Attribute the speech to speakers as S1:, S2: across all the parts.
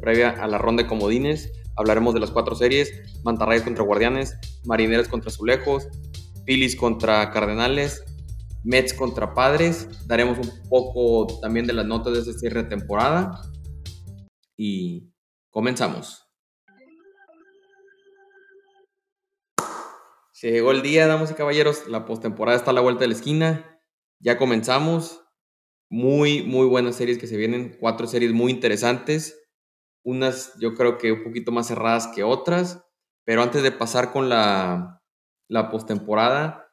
S1: previa a la ronda de comodines. Hablaremos de las cuatro series, Mantarrayas contra Guardianes, Marineros contra Azulejos, Phillies contra Cardenales, Mets contra Padres. Daremos un poco también de las notas de ese cierre de temporada. Y comenzamos. Se llegó el día, damas y caballeros. La postemporada está a la vuelta de la esquina. Ya comenzamos. Muy, muy buenas series que se vienen. Cuatro series muy interesantes. Unas yo creo que un poquito más cerradas que otras. Pero antes de pasar con la, la postemporada,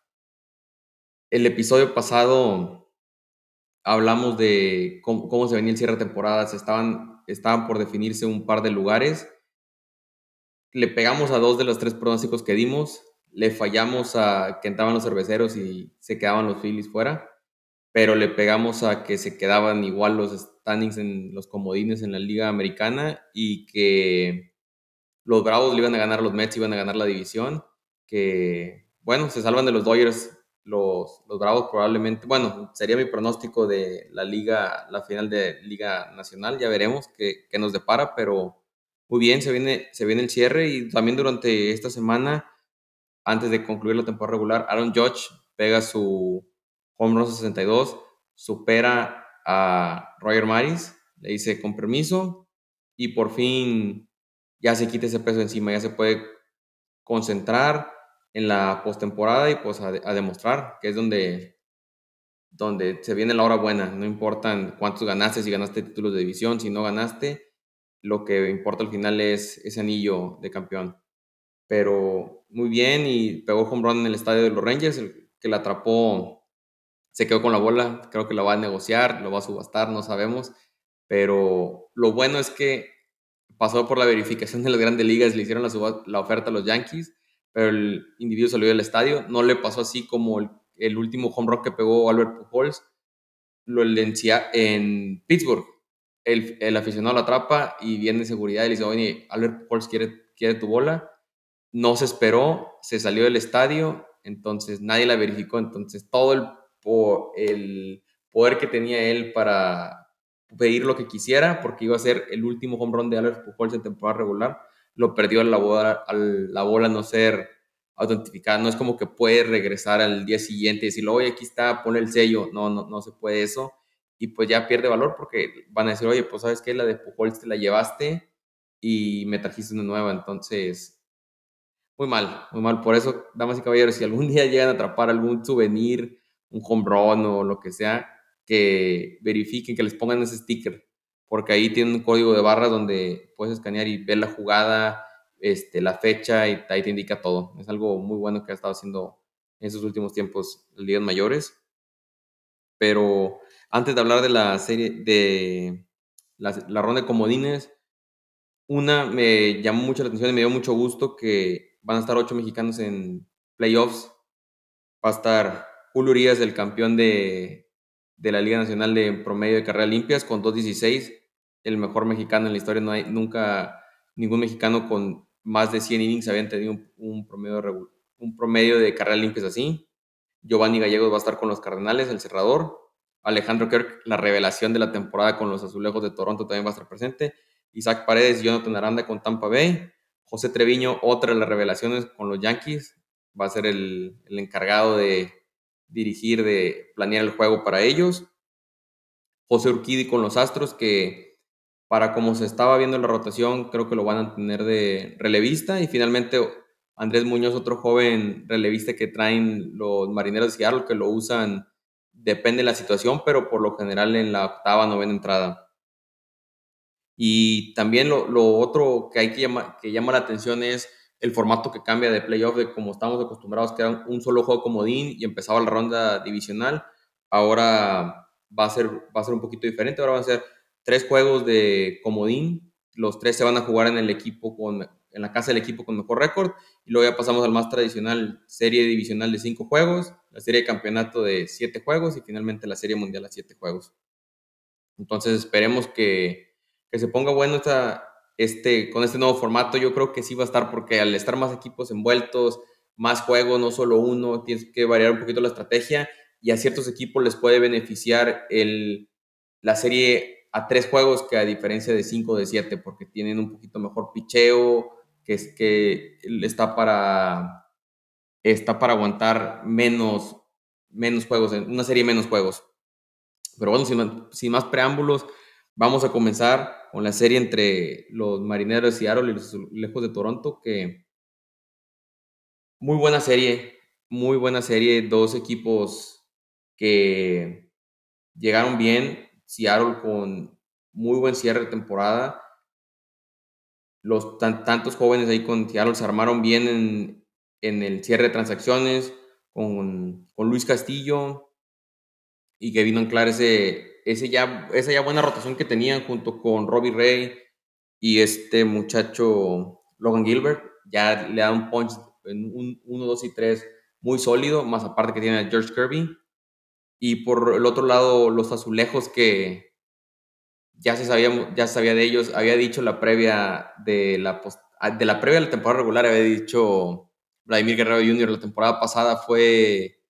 S1: el episodio pasado hablamos de cómo, se venía el cierre de temporadas. Estaban, estaban por definirse un par de lugares. Le pegamos a dos de los tres pronósticos que dimos. Le fallamos a que entraban los cerveceros y se quedaban los Phillies fuera pero le pegamos a que se quedaban igual los standings en los comodines en la liga americana y que los Bravos le iban a ganar a los Mets, iban a ganar la división, que bueno, se salvan de los Dodgers los, los Bravos probablemente, bueno, sería mi pronóstico de la liga, la final de Liga Nacional, ya veremos qué, qué nos depara, pero muy bien, se viene, se viene el cierre y también durante esta semana, antes de concluir la temporada regular, Aaron Judge pega su home run 62, supera a Roger Maris, le dice con permiso y por fin ya se quita ese peso encima, ya se puede concentrar en la postemporada y pues a, demostrar que es donde, donde se viene la hora buena, no importa cuántos ganaste, si ganaste títulos de división, si no ganaste, lo que importa al final es ese anillo de campeón. Pero muy bien y pegó home run en el estadio de los Rangers, el que la atrapó se quedó con la bola, creo que lo va a negociar, lo va a subastar, no sabemos, pero lo bueno es que pasó por la verificación de las grandes ligas, le hicieron la, la oferta a los Yankees, pero el individuo salió del estadio, no le pasó así como el, último home run que pegó Albert Pujols, lo en Pittsburgh, el, el, aficionado lo atrapa y viene de seguridad y le dice, oye, Albert Pujols quiere, quiere tu bola, no se esperó, se salió del estadio, entonces nadie la verificó, entonces todo el por el poder que tenía él para pedir lo que quisiera, porque iba a ser el último home run de Albert Pujols en temporada regular, lo perdió a la bola, a la bola no ser autentificada, no es como que puede regresar al día siguiente y decir, oye, aquí está, pone el sello, no, no, no se puede eso, y pues ya pierde valor porque van a decir, oye, pues sabes qué, la de Pujols te la llevaste y me trajiste una nueva, entonces, muy mal, muy mal, por eso, damas y caballeros, si algún día llegan a atrapar algún souvenir, un home run o lo que sea, que verifiquen, que les pongan ese sticker, porque ahí tienen un código de barras donde puedes escanear y ver la jugada, este, la fecha y ahí te indica todo. Es algo muy bueno que ha estado haciendo en esos últimos tiempos ligas mayores. Pero antes de hablar de la serie, de la, la ronda de comodines, una me llamó mucho la atención y me dio mucho gusto que van a estar ocho mexicanos en playoffs. Va a estar Julio Urias, el campeón de, la Liga Nacional de promedio de carreras limpias, con 2.16, el mejor mexicano en la historia. No hay nunca ningún mexicano con más de 100 innings había tenido un, promedio, de, un promedio de carreras limpias así. Giovanni Gallegos va a estar con los Cardenales, el cerrador. Alejandro Kirk, la revelación de la temporada con los Azulejos de Toronto, también va a estar presente. Isaac Paredes, Jonathan Aranda con Tampa Bay. José Treviño, otra de las revelaciones con los Yankees, va a ser el encargado de, dirigir, de planear el juego para ellos. José Urquidi con los Astros, que para como se estaba viendo la rotación, creo que lo van a tener de relevista. Y finalmente Andrés Muñoz, otro joven relevista que traen los marineros de Seattle, que lo usan, depende de la situación, pero por lo general en la octava, novena entrada. Y también lo, otro que hay que, llama, que llama la atención es el formato que cambia de playoff, de como estamos acostumbrados, que era un solo juego comodín y empezaba la ronda divisional, ahora va a ser, va a ser un poquito diferente, ahora van a ser tres juegos de comodín, los tres se van a jugar en el equipo con, en la casa del equipo con mejor récord, y luego ya pasamos al más tradicional, serie divisional de cinco juegos, la serie de campeonato de siete juegos y finalmente la serie mundial a siete juegos. Entonces esperemos que, que se ponga bueno esta, este, con este nuevo formato, yo creo que sí va a estar porque al estar más equipos envueltos, más juegos, no solo uno, tienes que variar un poquito la estrategia y a ciertos equipos les puede beneficiar el, la serie a tres juegos que a diferencia de cinco de siete, porque tienen un poquito mejor picheo, que es que está para, está para aguantar menos, menos juegos, una serie menos juegos. Pero bueno, sin, sin más preámbulos, vamos a comenzar con la serie entre los Marineros de Seattle y los Lejos de Toronto, que muy buena serie, muy buena serie, dos equipos que llegaron bien, Seattle con muy buen cierre de temporada, los tantos jóvenes ahí con Seattle se armaron bien en, en el cierre de transacciones, con, con Luis Castillo, y que vino a anclar ese, ese ya, esa ya buena rotación que tenían junto con Robbie Ray y este muchacho Logan Gilbert. Ya le da un punch en un 1, 2 y 3 muy sólido, más aparte que tiene a George Kirby. Y por el otro lado, los azulejos que ya se sabía, ya sabía de ellos. Había dicho la previa de la, de la previa de la temporada regular, había dicho Vladimir Guerrero Jr. la temporada pasada fue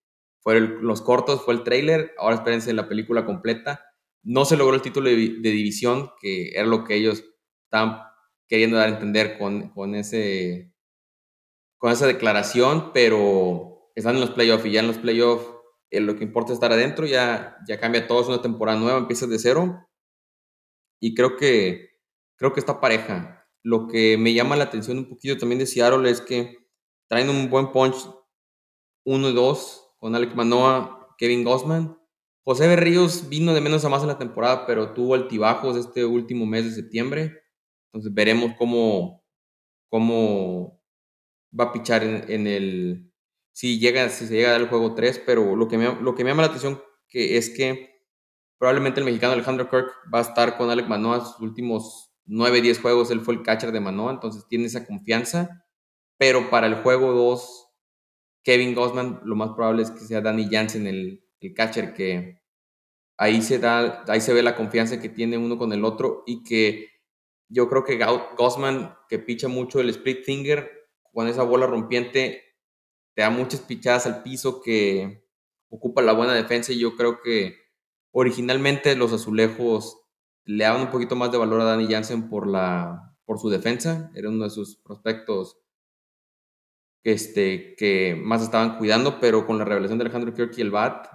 S1: fueron los cortos, fue el trailer, ahora espérense la película completa. No se logró el título de, división, que era lo que ellos estaban queriendo dar a entender con, con, ese, con esa declaración, pero están en los playoffs y ya en los playoffs eh, lo que importa es estar adentro, ya, ya cambia todo, es una temporada nueva, empieza de cero y creo que, creo que está pareja. Lo que me llama la atención un poquito también de Seattle es que traen un buen punch 1 y 2 con Alex Manoa, Kevin Gossman. José Berríos vino de menos a más en la temporada, pero tuvo altibajos este último mes de septiembre. Entonces veremos cómo, cómo va a pichar en, el... Si, llega, si se llega al juego 3, pero lo que, me, lo que me llama la atención que es que probablemente el mexicano Alejandro Kirk va a estar con Alex Manoa sus últimos 9, 10 juegos. Él fue el catcher de Manoa, entonces tiene esa confianza. Pero para el juego 2 Kevin Gossman, lo más probable es que sea Danny Jansen, el, el catcher, que ahí se, da, ahí se ve la confianza que tiene uno con el otro y que yo creo que Gossman, que picha mucho el split finger, con esa bola rompiente, te da muchas pichadas al piso que ocupa la buena defensa y yo creo que originalmente los azulejos le daban un poquito más de valor a Danny Jansen por, la, por su defensa, era uno de sus prospectos este, que más estaban cuidando, pero con la revelación de Alejandro Kirk y el bat,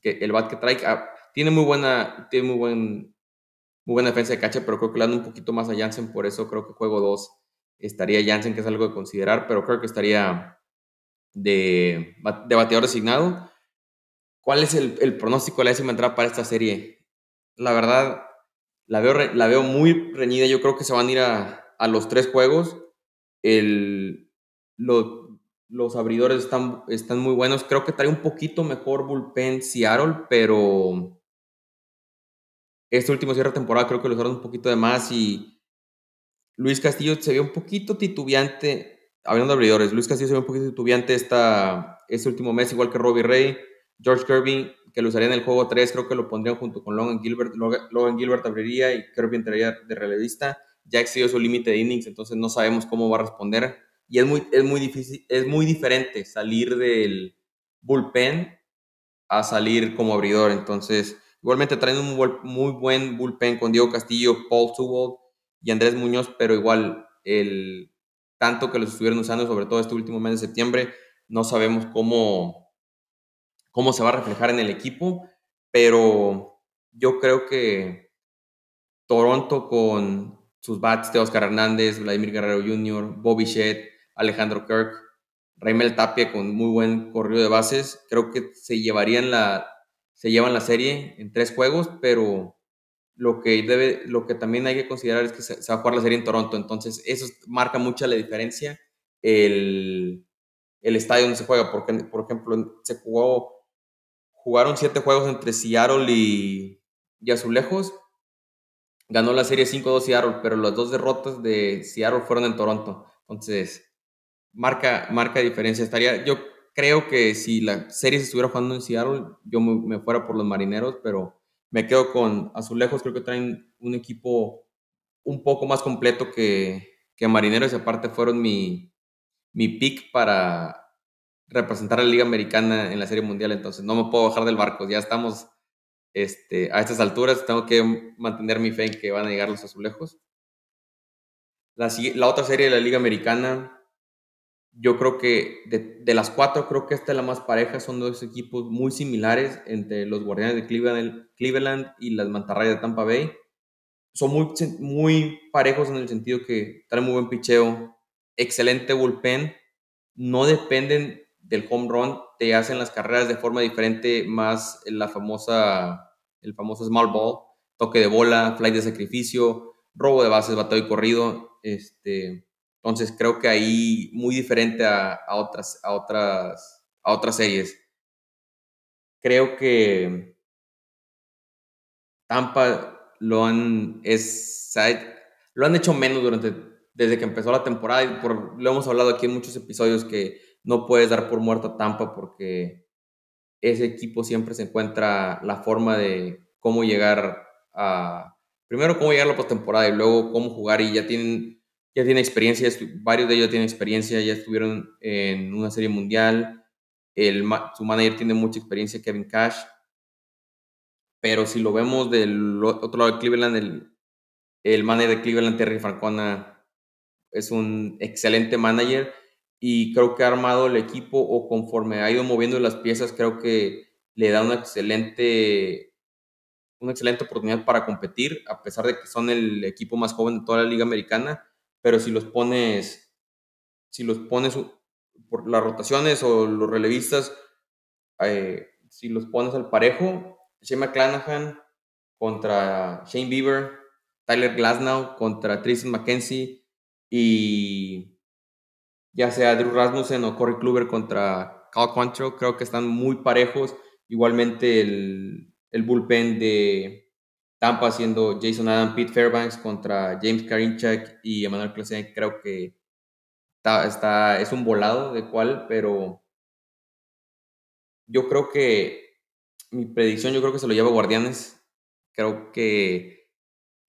S1: que el bat que trae, ah, tiene muy buena, tiene muy buen, muy buena defensa de cacha, pero creo que le dan un poquito más a Jansen, por eso creo que juego 2 estaría Jansen, que es algo de considerar, pero creo que estaría de, de bateador designado. ¿Cuál es el, el pronóstico de la décima entrada para esta serie? La verdad, la veo, la veo muy reñida. Yo creo que se van a ir a, a los tres juegos. El, los abridores están, están muy buenos. Creo que trae un poquito mejor bullpen Seattle, pero este último cierre de temporada creo que lo usaron un poquito de más y Luis Castillo se ve un poquito titubeante, hablando de abridores, Luis Castillo se ve un poquito titubeante esta, este último mes, igual que Robbie Ray, George Kirby, que lo usaría en el juego 3, creo que lo pondrían junto con Logan Gilbert, Logan, Gilbert abriría y Kirby entraría de relevista, ya excedió su límite de innings, entonces no sabemos cómo va a responder y es muy, es muy difícil, es muy diferente salir del bullpen a salir como abridor. Entonces, igualmente traen un muy buen bullpen con Diego Castillo, Paul Subold y Andrés Muñoz, pero igual el tanto que los estuvieron usando, sobre todo este último mes de septiembre, no sabemos cómo, cómo se va a reflejar en el equipo, pero yo creo que Toronto con sus bats de Oscar Hernández, Vladimir Guerrero Jr., Bobby Shedd, Alejandro Kirk, Raimel Tapia con muy buen corrido de bases. Creo que se llevarían la, se llevan la serie en tres juegos, pero lo que, debe, lo que también hay que considerar es que se, va a jugar la serie en Toronto, entonces eso marca mucha la diferencia el, el estadio donde se juega, porque por ejemplo se jugó, jugaron siete juegos entre Seattle y, y Azulejos, ganó la serie 5-2 Seattle, pero las dos derrotas de Seattle fueron en Toronto, entonces marca, marca diferencia. Estaría, yo creo que si la serie se estuviera jugando en Seattle, yo me, fuera por los marineros, pero me quedo con Azulejos. Creo que traen un equipo un poco más completo que, que Marineros y aparte fueron mi, mi pick para representar a la Liga Americana en la Serie Mundial. Entonces no me puedo bajar del barco. Ya estamos Este, a estas alturas tengo que mantener mi fe en que van a llegar los azulejos. La, la otra serie de la Liga Americana, yo creo que de, de, las cuatro, creo que esta es la más pareja. Son dos equipos muy similares entre los Guardianes de Cleveland, y las Mantarrayas de Tampa Bay. Son muy, muy parejos en el sentido que traen muy buen picheo, excelente bullpen, no dependen del home run, te hacen las carreras de forma diferente, más la famosa, el famoso small ball, toque de bola, flight de sacrificio, robo de bases, bateo y corrido. Este, entonces creo que ahí muy diferente a, otras, a, otras, a otras series. Creo que Tampa lo han, es, lo han hecho menos durante, desde que empezó la temporada y por, lo hemos hablado aquí en muchos episodios que no puedes dar por muerto a Tampa porque ese equipo siempre se encuentra la forma de cómo llegar a, primero cómo llegar a la postemporada y luego cómo jugar y ya tienen, ya tienen experiencia, varios de ellos tienen experiencia, ya estuvieron en una serie mundial, el, su manager tiene mucha experiencia, Kevin Cash, pero si lo vemos del otro lado de Cleveland, el, el manager de Cleveland, Terry Francona, es un excelente manager y creo que ha armado el equipo o conforme ha ido moviendo las piezas, creo que le da una excelente, una excelente oportunidad para competir, a pesar de que son el equipo más joven de toda la liga americana, pero si los pones, si los pones por las rotaciones o los relevistas, eh, si los pones al parejo, Shane McClanahan contra Shane Bieber, Tyler Glasnow contra Tristan McKenzie y ya sea Drew Rasmussen o Corey Kluber contra Cal Quantrill, creo que están muy parejos. Igualmente el, el bullpen de Tampa siendo Jason Adam, Pete Fairbanks contra James Karinchak y Emmanuel Clasen, creo que está, es un volado de cuál, pero yo creo que mi predicción, yo creo que se lo lleva Guardianes. Creo que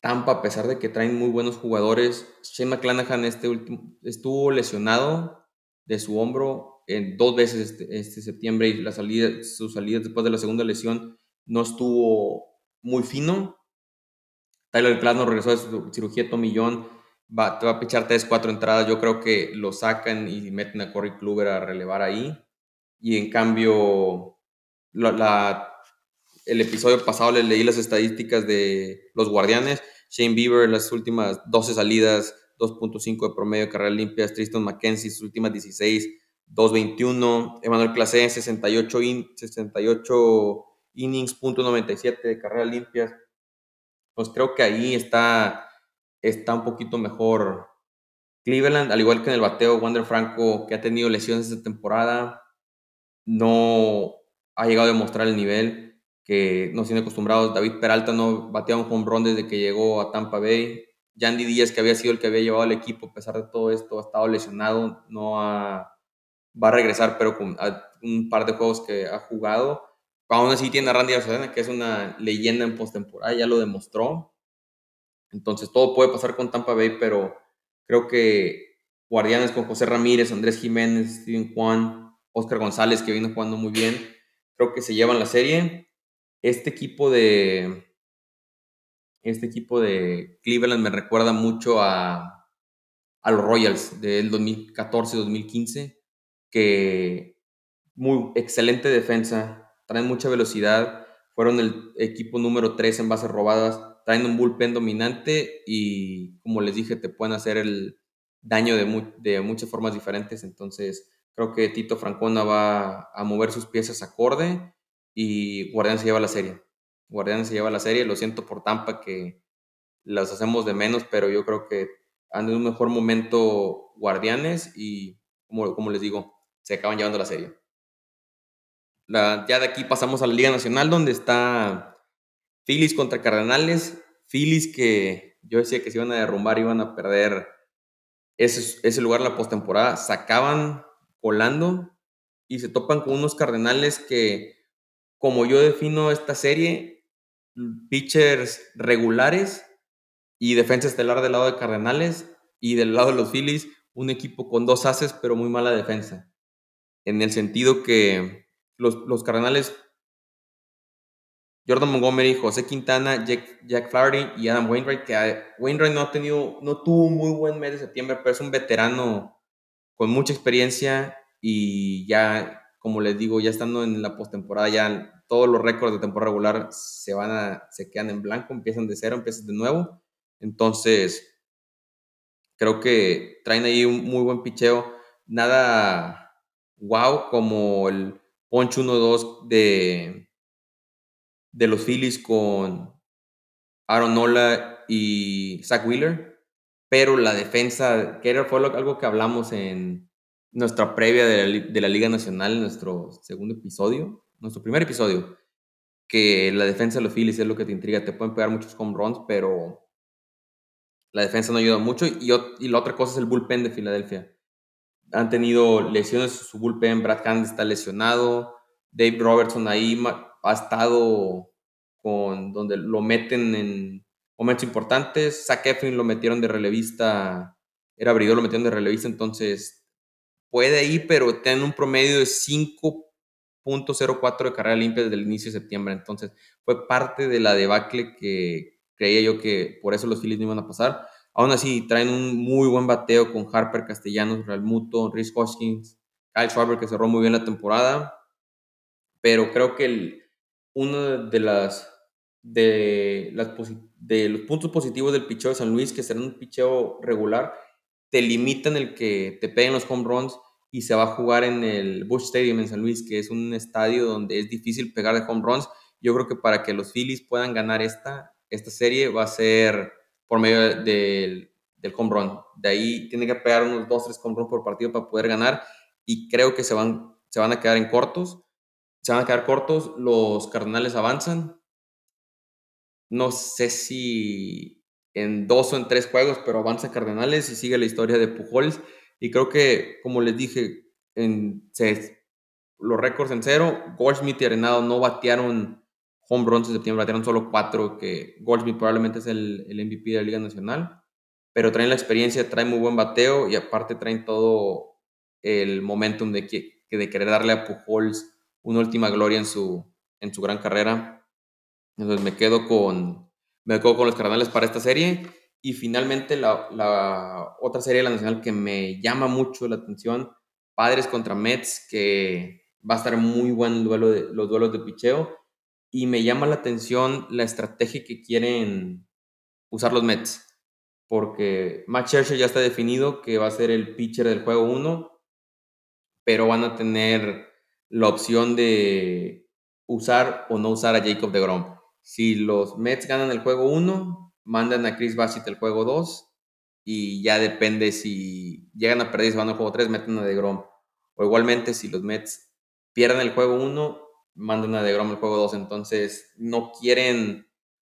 S1: Tampa, a pesar de que traen muy buenos jugadores, Shane McClanahan este último, estuvo lesionado de su hombro en dos veces este, este, septiembre y la salida, su salida después de la segunda lesión no estuvo muy fino. Tyler Glasnow regresó de su cirugía Tommy John, va, te va a pichar 3, 4 entradas. Yo creo que lo sacan y meten a Corey Kluber a relevar ahí. Y en cambio, el episodio pasado le leí las estadísticas de los guardianes Shane Bieber, las últimas 12 salidas, 2.5 de promedio de carreras limpias. Tristan McKenzie, sus últimas 16, 2.21. Emmanuel Clase, 68, 68 innings, .97 de carreras limpias. Pues creo que ahí está, está un poquito mejor Cleveland, al igual que en el bateo, Wander Franco, que ha tenido lesiones esta temporada, no ha llegado a demostrar el nivel que nos tiene acostumbrados. David Peralta no bateaba un home run desde que llegó a Tampa Bay. Yandy Díaz, que había sido el que había llevado al equipo, a pesar de todo esto, ha estado lesionado, no va a regresar, pero con un par de juegos que ha jugado. Aún así tiene a Randy Arozarena, que es una leyenda en postemporada, ya lo demostró. Entonces todo puede pasar con Tampa Bay, pero creo que Guardianes con José Ramírez, Andrés Jiménez, Steven Juan, Oscar González, que viene jugando muy bien, creo que se llevan la serie este equipo de. Este equipo de Cleveland me recuerda mucho a, a los Royals del 2014-2015, que muy excelente defensa, traen mucha velocidad, fueron el equipo número 3 en bases robadas, traen un bullpen dominante y como les dije, te pueden hacer el daño de, muchas formas diferentes. Entonces, creo que Tito Francona va a mover sus piezas acorde y Guardián se lleva la serie. Guardián se lleva la serie. Lo siento por Tampa que las hacemos de menos, pero yo creo que han en un mejor momento Guardianes y, como les digo, se acaban llevando la serie. Ya de aquí pasamos a la Liga Nacional, donde está Phillies contra Cardenales. Phillies que yo decía que se iban a derrumbar, iban a perder ese, ese lugar la postemporada. Sacaban colando y se topan con unos Cardenales que como yo defino esta serie, pitchers regulares y defensa estelar del lado de Cardenales y del lado de los Phillies, un equipo con dos haces pero muy mala defensa. En el sentido que los, los Cardenales Jordan Montgomery, José Quintana, Jack, Jack Flaherty y Adam Wainwright, que ah, Wainwright no ha tenido, no tuvo un muy buen mes de septiembre, pero es un veterano con mucha experiencia y ya, como les digo, ya estando en la postemporada, ya todos los récords de temporada regular se van a, se quedan en blanco, empiezan de cero, empiezan de nuevo. Entonces, creo que traen ahí un muy buen picheo. Nada wow como el Poncho 1-2 de, de los Phillies con Aaron Nola y Zach Wheeler, pero la defensa, que era, fue algo que hablamos en nuestra previa de la, Liga Nacional, en nuestro segundo episodio, nuestro primer episodio, que la defensa de los Phillies es lo que te intriga, te pueden pegar muchos home runs, pero la defensa no ayuda mucho. Y, y la otra cosa es el bullpen de Filadelfia. Han tenido lesiones, su bullpen, Brad Hand está lesionado, Dave Robertson ahí ha estado con donde lo meten en momentos importantes. Zach Efron lo metieron de relevista, era abridor, lo metieron de relevista, entonces puede ir, pero tiene un promedio de 5.04 de carrera limpia desde el inicio de septiembre. Entonces fue parte de la debacle que creía yo que por eso los Phillies no iban a pasar. Aún así, traen un muy buen bateo con Harper Castellanos, Real Muto, Rhys Hoskins, Kyle Schwarber, que cerró muy bien la temporada. Pero creo que uno de, las de los puntos positivos del picheo de San Luis, que será un picheo regular, te limitan el que te peguen los home runs y se va a jugar en el Bush Stadium en San Luis, que es un estadio donde es difícil pegar de home runs. Yo creo que para que los Phillies puedan ganar esta, esta serie va a ser por medio del, del home. De ahí tiene que pegar unos 2, 3 home por partido para poder ganar y creo que se van, se van a quedar en cortos se van a quedar cortos, los Cardenales avanzan. No sé si en dos o en tres juegos, pero avanza Cardenales y sigue la historia de Pujols. Y creo que, como les dije, en, los récords en cero, Goldschmidt y Arenado no batearon home runs en septiembre, batearon solo cuatro, que Goldschmidt probablemente es el, el MVP de la Liga Nacional, pero traen la experiencia, traen muy buen bateo y aparte traen todo el momentum de, que, de querer darle a Pujols una última gloria en su, en su gran carrera. Entonces me quedo con, me quedo con los Cardenales para esta serie. Y finalmente la, la, otra serie de la Nacional que me llama mucho la atención, Padres contra Mets, que va a estar muy buen duelo de, los duelos de picheo. Y me llama la atención la estrategia que quieren usar los Mets. Porque Matt Scherzer ya está definido que va a ser el pitcher del juego 1, pero van a tener la opción de usar o no usar a Jacob de Grom. Si los Mets ganan el juego 1, mandan a Chris Bassett el juego 2 y ya depende si llegan a perder se van al juego 3, meten a de Grom. O igualmente, si los Mets pierden el juego 1, mandan a de Grom el juego 2. Entonces, no quieren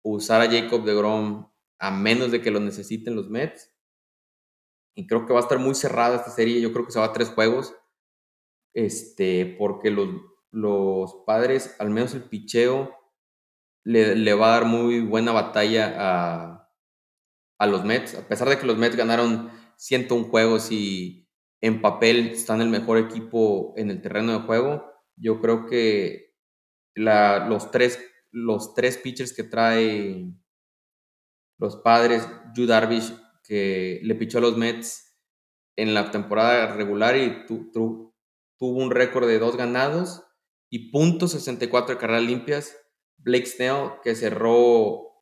S1: usar a Jacob de Grom a menos de que lo necesiten los Mets. Y creo que va a estar muy cerrada esta serie. Yo creo que se va a tres juegos este, porque los, los padres, al menos el picheo, le, le, va a dar muy buena batalla a, a los Mets. A pesar de que los Mets ganaron 101 juegos y en papel están el mejor equipo en el terreno de juego, yo creo que los, tres, los tres pitchers que trae los padres, Yu Darvish, que le pichó a los Mets en la temporada regular y tu, tu, tuvo un récord de dos ganados y .64 de carreras limpias. Blake Snell, que cerró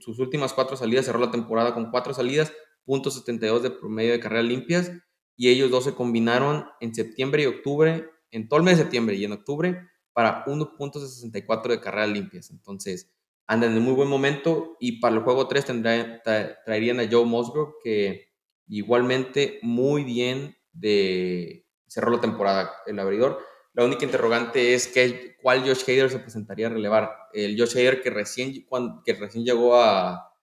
S1: sus últimas cuatro salidas, cerró la temporada con cuatro salidas, .72 de promedio de carreras limpias, y ellos dos se combinaron en septiembre y octubre, en todo el mes de septiembre y en octubre, para 1.64 de carreras limpias. Entonces, andan en muy buen momento y para el juego 3 traerían a Joe Musgrove, que igualmente muy bien de cerró la temporada el abridor. La única interrogante es que, cuál Josh Hader se presentaría a relevar. El Josh Hader que recién, que recién llegó a,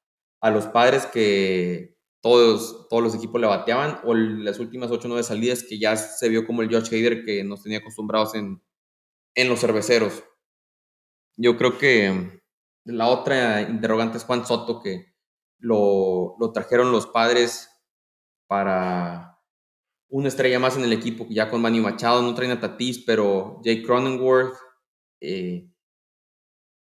S1: a los padres que todos, todos los equipos le bateaban, o las últimas 8 o 9 salidas que ya se vio como el Josh Hader que nos tenía acostumbrados en, en los cerveceros. Yo creo que la otra interrogante es Juan Soto, que lo, lo trajeron los padres para una estrella más en el equipo, ya con Manny Machado, no traen a Tatis, pero Jake Cronenworth, eh,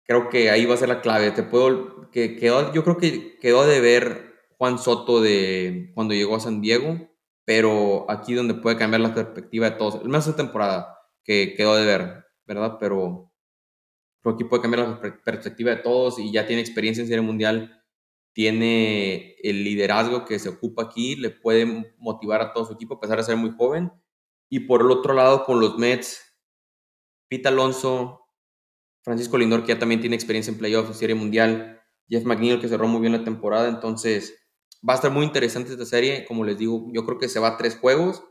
S1: creo que ahí va a ser la clave. Te puedo, que quedó, yo creo que quedó de ver Juan Soto de cuando llegó a San Diego, pero aquí donde puede cambiar la perspectiva de todos. El mes de temporada que quedó de ver, ¿verdad? Pero, pero aquí puede cambiar la perspectiva de todos y ya tiene experiencia en Serie Mundial, tiene el liderazgo que se ocupa aquí, le puede motivar a todo su equipo a pesar de ser muy joven. Y por el otro lado, con los Mets, Pete Alonso, Francisco Lindor, que ya también tiene experiencia en playoffs, Serie Mundial, Jeff McNeil, que cerró muy bien la temporada, entonces va a estar muy interesante esta serie, como les digo, yo creo que se va a tres juegos,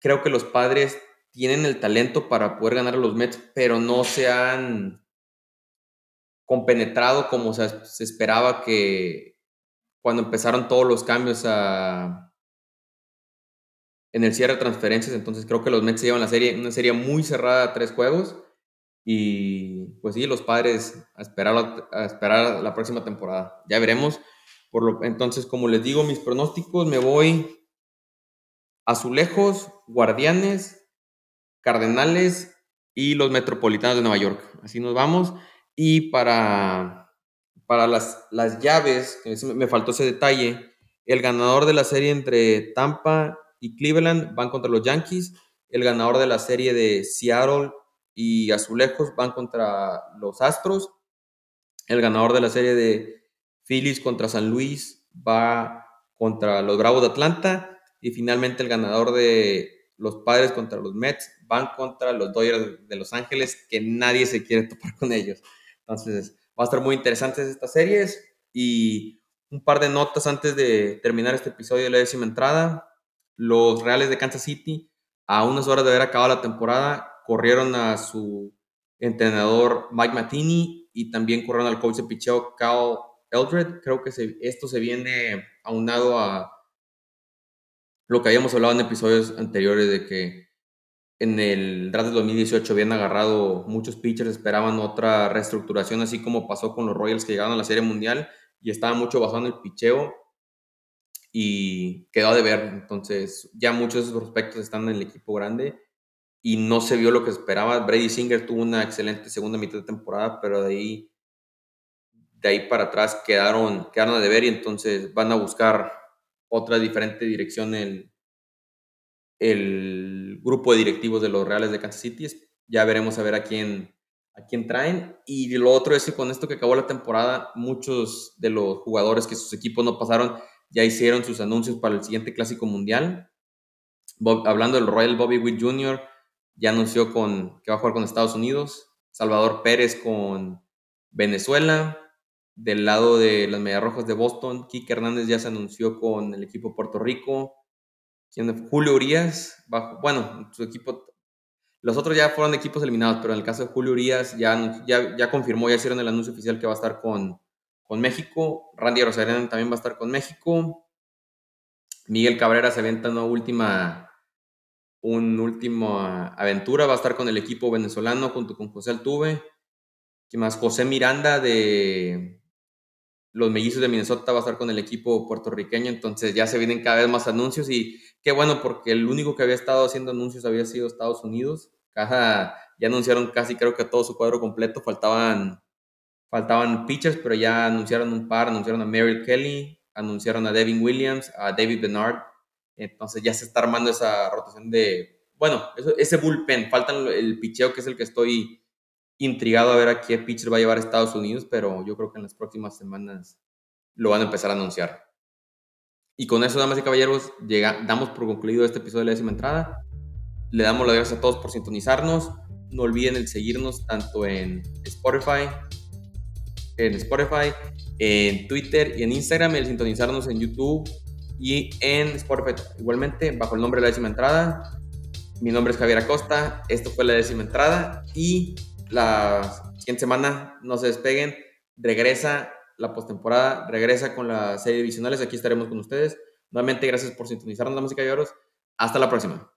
S1: creo que los padres tienen el talento para poder ganar a los Mets, pero no se han compenetrado como se, esperaba que cuando empezaron todos los cambios a, en el cierre de transferencias, entonces creo que los Mets se llevan la serie, una serie muy cerrada a tres juegos, y pues sí, los padres a esperar, a esperar la próxima temporada. Ya veremos. Por lo, entonces, como les digo, mis pronósticos, me voy Azulejos, Guardianes, Cardenales y los Metropolitanos de Nueva York. Así nos vamos. Y para, para las, las llaves, me faltó ese detalle, el ganador de la serie entre Tampa y Cleveland van contra los Yankees. El ganador de la serie de Seattle y Azulejos van contra los Astros. El ganador de la serie de Phillies contra San Luis va contra los Bravos de Atlanta. Y finalmente el ganador de los Padres contra los Mets van contra los Dodgers de Los Ángeles, que nadie se quiere topar con ellos. Entonces, va a estar muy interesantes estas series. Y un par de notas antes de terminar este episodio de la décima entrada. Los Reales de Kansas City, a unas horas de haber acabado la temporada, corrieron a su entrenador Mike Matheny y también corrieron al coach de picheo Cal Eldred. Creo que esto se viene aunado a lo que habíamos hablado en episodios anteriores de que en el draft de 2018 habían agarrado muchos pitchers, esperaban otra reestructuración, así como pasó con los Royals que llegaron a la Serie Mundial y estaba mucho basado en el picheo y quedó de ver. Entonces, ya muchos de esos prospectos están en el equipo grande y no se vio lo que esperaba. Brady Singer tuvo una excelente segunda mitad de temporada, pero de ahí, de ahí para atrás quedaron, quedaron de ver y entonces van a buscar otra diferente dirección el, el grupo de directivos de los Reales de Kansas City. Ya veremos a ver a quién, a quién traen. Y lo otro es que con esto que acabó la temporada, muchos de los jugadores que sus equipos no pasaron ya hicieron sus anuncios para el siguiente Clásico Mundial. hablando del Royal Bobby Witt Jr., ya anunció con, que va a jugar con Estados Unidos, Salvador Pérez con Venezuela, del lado de las Mediarrojas de Boston, Kike Hernández ya se anunció con el equipo Puerto Rico, Julio Urias, bajo, bueno, su equipo, los otros ya fueron equipos eliminados, pero en el caso de Julio Urias ya, ya, ya confirmó, ya hicieron el anuncio oficial que va a estar con, con México, Randy Rosarena también va a estar con México, Miguel Cabrera se aventa una última un último aventura. Va a estar con el equipo venezolano junto con José Altuve. ¿Qué más? José Miranda de los mellizos de Minnesota va a estar con el equipo puertorriqueño. Entonces ya se vienen cada vez más anuncios y qué bueno porque el único que había estado haciendo anuncios había sido Estados Unidos. Cada, ya anunciaron casi creo que todo su cuadro completo. Faltaban, faltaban pitchers, pero ya anunciaron un par. Anunciaron a Merrill Kelly, anunciaron a Devin Williams, a David Bernard entonces ya se está armando esa rotación de, bueno, ese bullpen, faltan el picheo que es el que estoy intrigado a ver a qué pitcher va a llevar a Estados Unidos, pero yo creo que en las próximas semanas lo van a empezar a anunciar. Y con eso, damas y caballeros, llega, damos por concluido este episodio de la décima entrada. Le damos las gracias a todos por sintonizarnos. No olviden el seguirnos tanto en Spotify, en Spotify, en Twitter y en Instagram, el sintonizarnos en YouTube y en Spotify igualmente bajo el nombre de la décima entrada. Mi nombre es Javier Acosta, esto fue la décima entrada y la siguiente semana no se despeguen, regresa la postemporada, regresa con la serie divisionales, aquí estaremos con ustedes. Nuevamente gracias por sintonizarnos, música y Hasta la próxima.